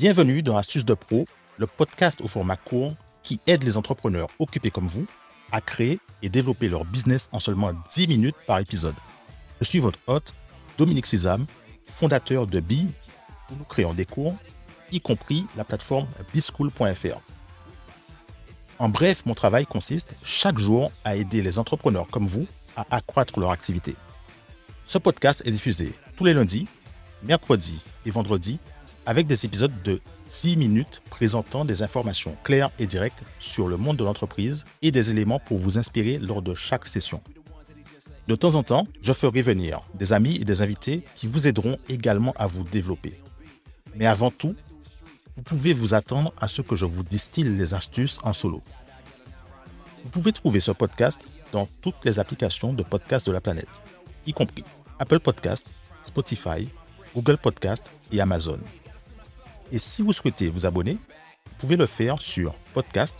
Bienvenue dans Astuces de Pro, le podcast au format court qui aide les entrepreneurs occupés comme vous à créer et développer leur business en seulement 10 minutes par épisode. Je suis votre hôte, Dominique Sizam, fondateur de BI, où nous créons des cours, y compris la plateforme bischool.fr. En bref, mon travail consiste chaque jour à aider les entrepreneurs comme vous à accroître leur activité. Ce podcast est diffusé tous les lundis, mercredis et vendredis avec des épisodes de 10 minutes présentant des informations claires et directes sur le monde de l'entreprise et des éléments pour vous inspirer lors de chaque session. De temps en temps, je ferai venir des amis et des invités qui vous aideront également à vous développer. Mais avant tout, vous pouvez vous attendre à ce que je vous distille les astuces en solo. Vous pouvez trouver ce podcast dans toutes les applications de podcast de la planète, y compris Apple Podcast, Spotify, Google Podcast et Amazon. Et si vous souhaitez vous abonner, vous pouvez le faire sur podcast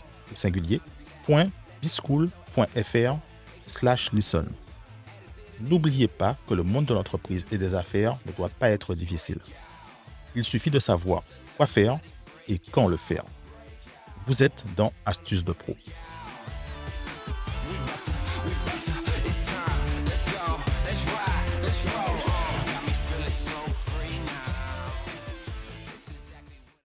slash listen. N'oubliez pas que le monde de l'entreprise et des affaires ne doit pas être difficile. Il suffit de savoir quoi faire et quand le faire. Vous êtes dans Astuces de Pro.